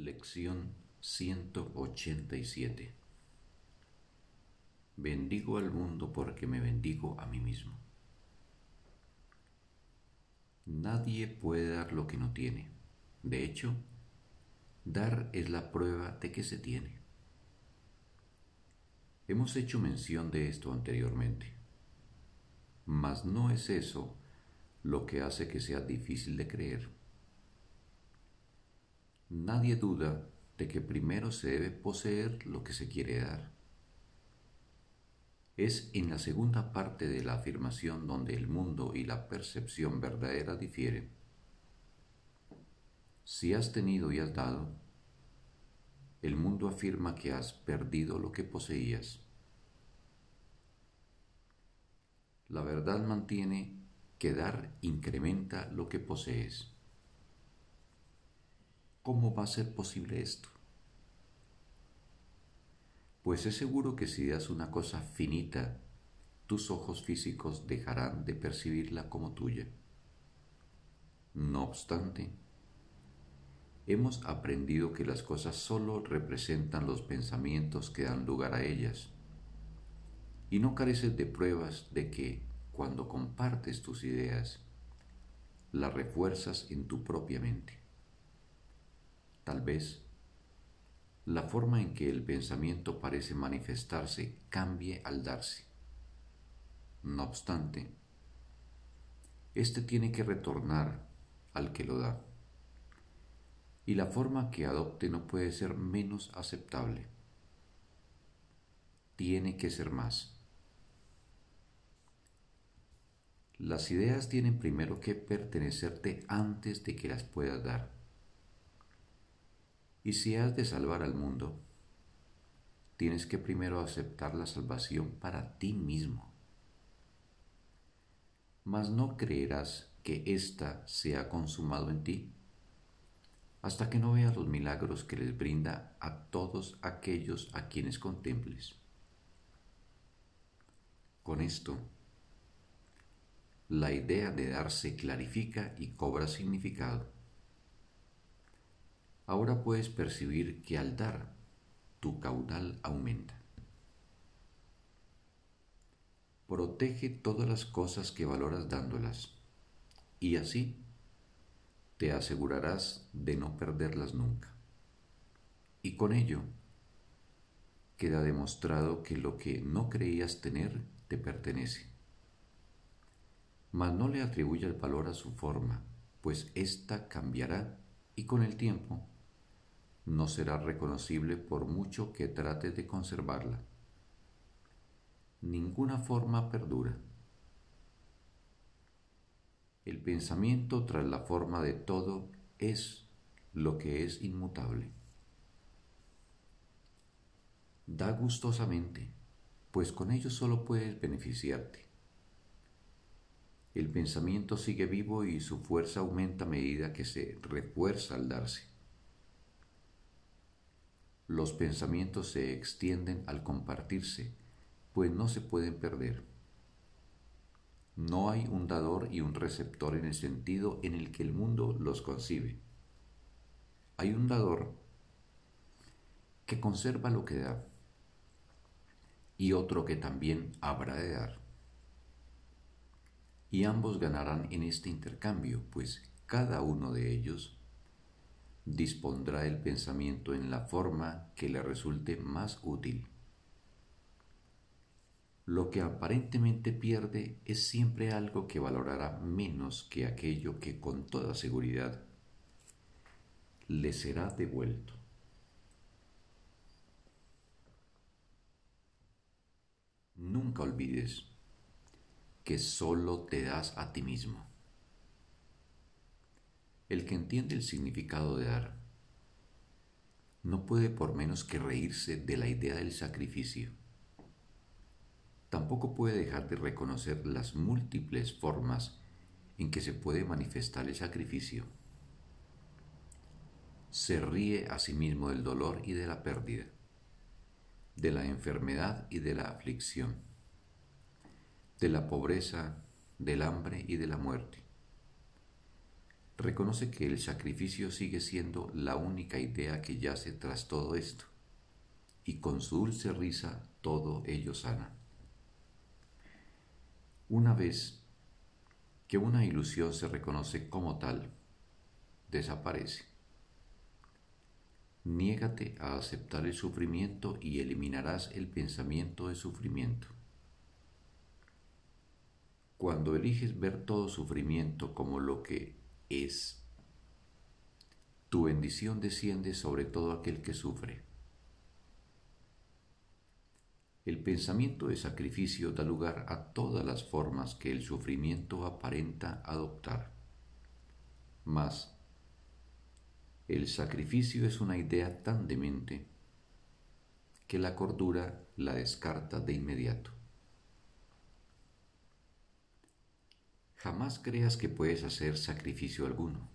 Lección 187 Bendigo al mundo porque me bendigo a mí mismo. Nadie puede dar lo que no tiene. De hecho, dar es la prueba de que se tiene. Hemos hecho mención de esto anteriormente, mas no es eso lo que hace que sea difícil de creer. Nadie duda de que primero se debe poseer lo que se quiere dar. Es en la segunda parte de la afirmación donde el mundo y la percepción verdadera difieren. Si has tenido y has dado, el mundo afirma que has perdido lo que poseías. La verdad mantiene que dar incrementa lo que posees. ¿Cómo va a ser posible esto? Pues es seguro que si das una cosa finita, tus ojos físicos dejarán de percibirla como tuya. No obstante, hemos aprendido que las cosas solo representan los pensamientos que dan lugar a ellas, y no careces de pruebas de que, cuando compartes tus ideas, las refuerzas en tu propia mente. Tal vez la forma en que el pensamiento parece manifestarse cambie al darse. No obstante, éste tiene que retornar al que lo da, y la forma que adopte no puede ser menos aceptable. Tiene que ser más. Las ideas tienen primero que pertenecerte antes de que las puedas dar. Y si has de salvar al mundo, tienes que primero aceptar la salvación para ti mismo. Mas no creerás que ésta se ha consumado en ti hasta que no veas los milagros que les brinda a todos aquellos a quienes contemples. Con esto, la idea de dar se clarifica y cobra significado ahora puedes percibir que al dar, tu caudal aumenta. Protege todas las cosas que valoras dándolas, y así te asegurarás de no perderlas nunca. Y con ello queda demostrado que lo que no creías tener te pertenece. Mas no le el valor a su forma, pues ésta cambiará y con el tiempo no será reconocible por mucho que trate de conservarla. Ninguna forma perdura. El pensamiento tras la forma de todo es lo que es inmutable. Da gustosamente, pues con ello solo puedes beneficiarte. El pensamiento sigue vivo y su fuerza aumenta a medida que se refuerza al darse. Los pensamientos se extienden al compartirse, pues no se pueden perder. No hay un dador y un receptor en el sentido en el que el mundo los concibe. Hay un dador que conserva lo que da y otro que también habrá de dar. Y ambos ganarán en este intercambio, pues cada uno de ellos dispondrá el pensamiento en la forma que le resulte más útil. Lo que aparentemente pierde es siempre algo que valorará menos que aquello que con toda seguridad le será devuelto. Nunca olvides que solo te das a ti mismo. El que entiende el significado de dar no puede por menos que reírse de la idea del sacrificio. Tampoco puede dejar de reconocer las múltiples formas en que se puede manifestar el sacrificio. Se ríe a sí mismo del dolor y de la pérdida, de la enfermedad y de la aflicción, de la pobreza, del hambre y de la muerte reconoce que el sacrificio sigue siendo la única idea que yace tras todo esto, y con su dulce risa todo ello sana. Una vez que una ilusión se reconoce como tal, desaparece. Niégate a aceptar el sufrimiento y eliminarás el pensamiento de sufrimiento. Cuando eliges ver todo sufrimiento como lo que es, tu bendición desciende sobre todo aquel que sufre. El pensamiento de sacrificio da lugar a todas las formas que el sufrimiento aparenta adoptar. Mas, el sacrificio es una idea tan demente que la cordura la descarta de inmediato. Jamás creas que puedes hacer sacrificio alguno.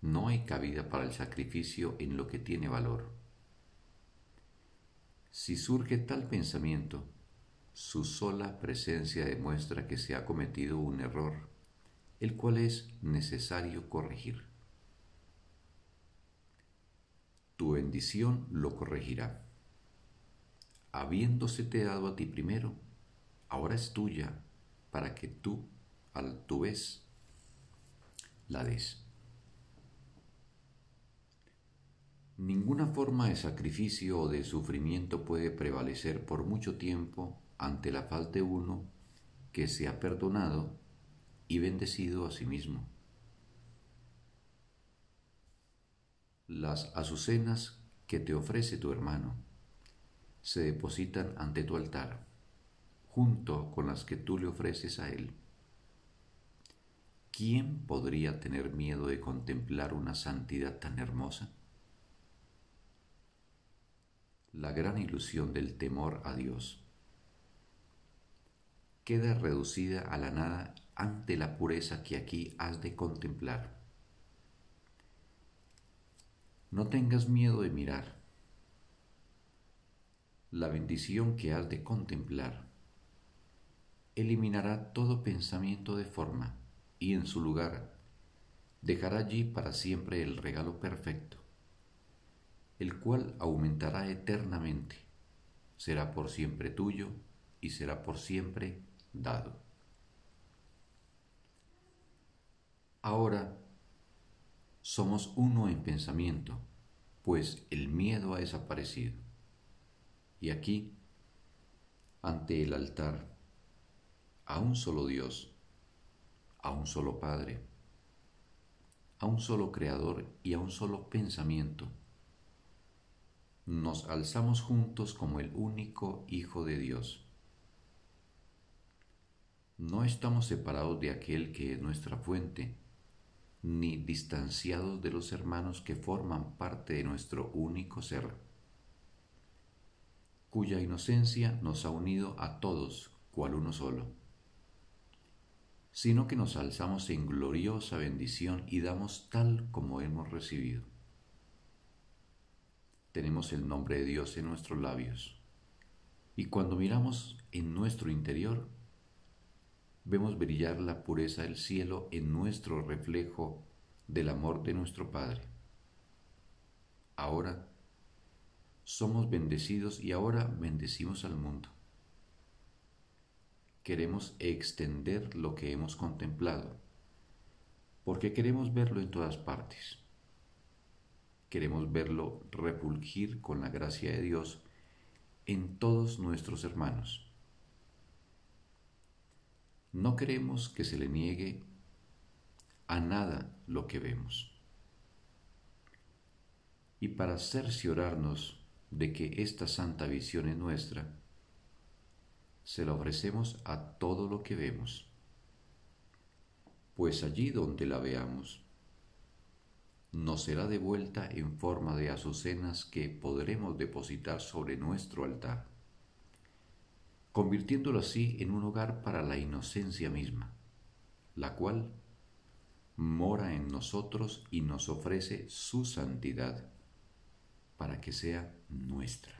No hay cabida para el sacrificio en lo que tiene valor. Si surge tal pensamiento, su sola presencia demuestra que se ha cometido un error, el cual es necesario corregir. tu bendición lo corregirá. Habiéndosete dado a ti primero, ahora es tuya para que tú, al tu vez, la des. Ninguna forma de sacrificio o de sufrimiento puede prevalecer por mucho tiempo ante la falta de uno que se ha perdonado y bendecido a sí mismo. Las azucenas que te ofrece tu hermano se depositan ante tu altar, junto con las que tú le ofreces a él. ¿Quién podría tener miedo de contemplar una santidad tan hermosa? La gran ilusión del temor a Dios queda reducida a la nada ante la pureza que aquí has de contemplar. No tengas miedo de mirar. La bendición que has de contemplar eliminará todo pensamiento de forma y en su lugar dejará allí para siempre el regalo perfecto, el cual aumentará eternamente, será por siempre tuyo y será por siempre dado. Ahora somos uno en pensamiento, pues el miedo ha desaparecido. Y aquí, ante el altar, a un solo Dios, a un solo Padre, a un solo Creador y a un solo pensamiento, nos alzamos juntos como el único Hijo de Dios. No estamos separados de aquel que es nuestra fuente, ni distanciados de los hermanos que forman parte de nuestro único ser, cuya inocencia nos ha unido a todos cual uno solo, sino que nos alzamos en gloriosa bendición y damos tal como hemos recibido. Tenemos el nombre de Dios en nuestros labios, y cuando miramos en nuestro interior, vemos brillar la pureza del cielo en nuestro reflejo del amor de nuestro Padre. Ahora somos bendecidos y ahora bendecimos al mundo. Queremos extender lo que hemos contemplado, porque queremos verlo en todas partes. Queremos verlo repulgir con la gracia de Dios en todos nuestros hermanos no queremos que se le niegue a nada lo que vemos. Y para cerciorarnos de que esta santa visión es nuestra, se la ofrecemos a todo lo que vemos. Pues allí donde la veamos, nos será devuelta en forma de azucenas que podremos depositar sobre nuestro altar convirtiéndolo así en un hogar para la inocencia misma, la cual mora en nosotros y nos ofrece su santidad para que sea nuestra.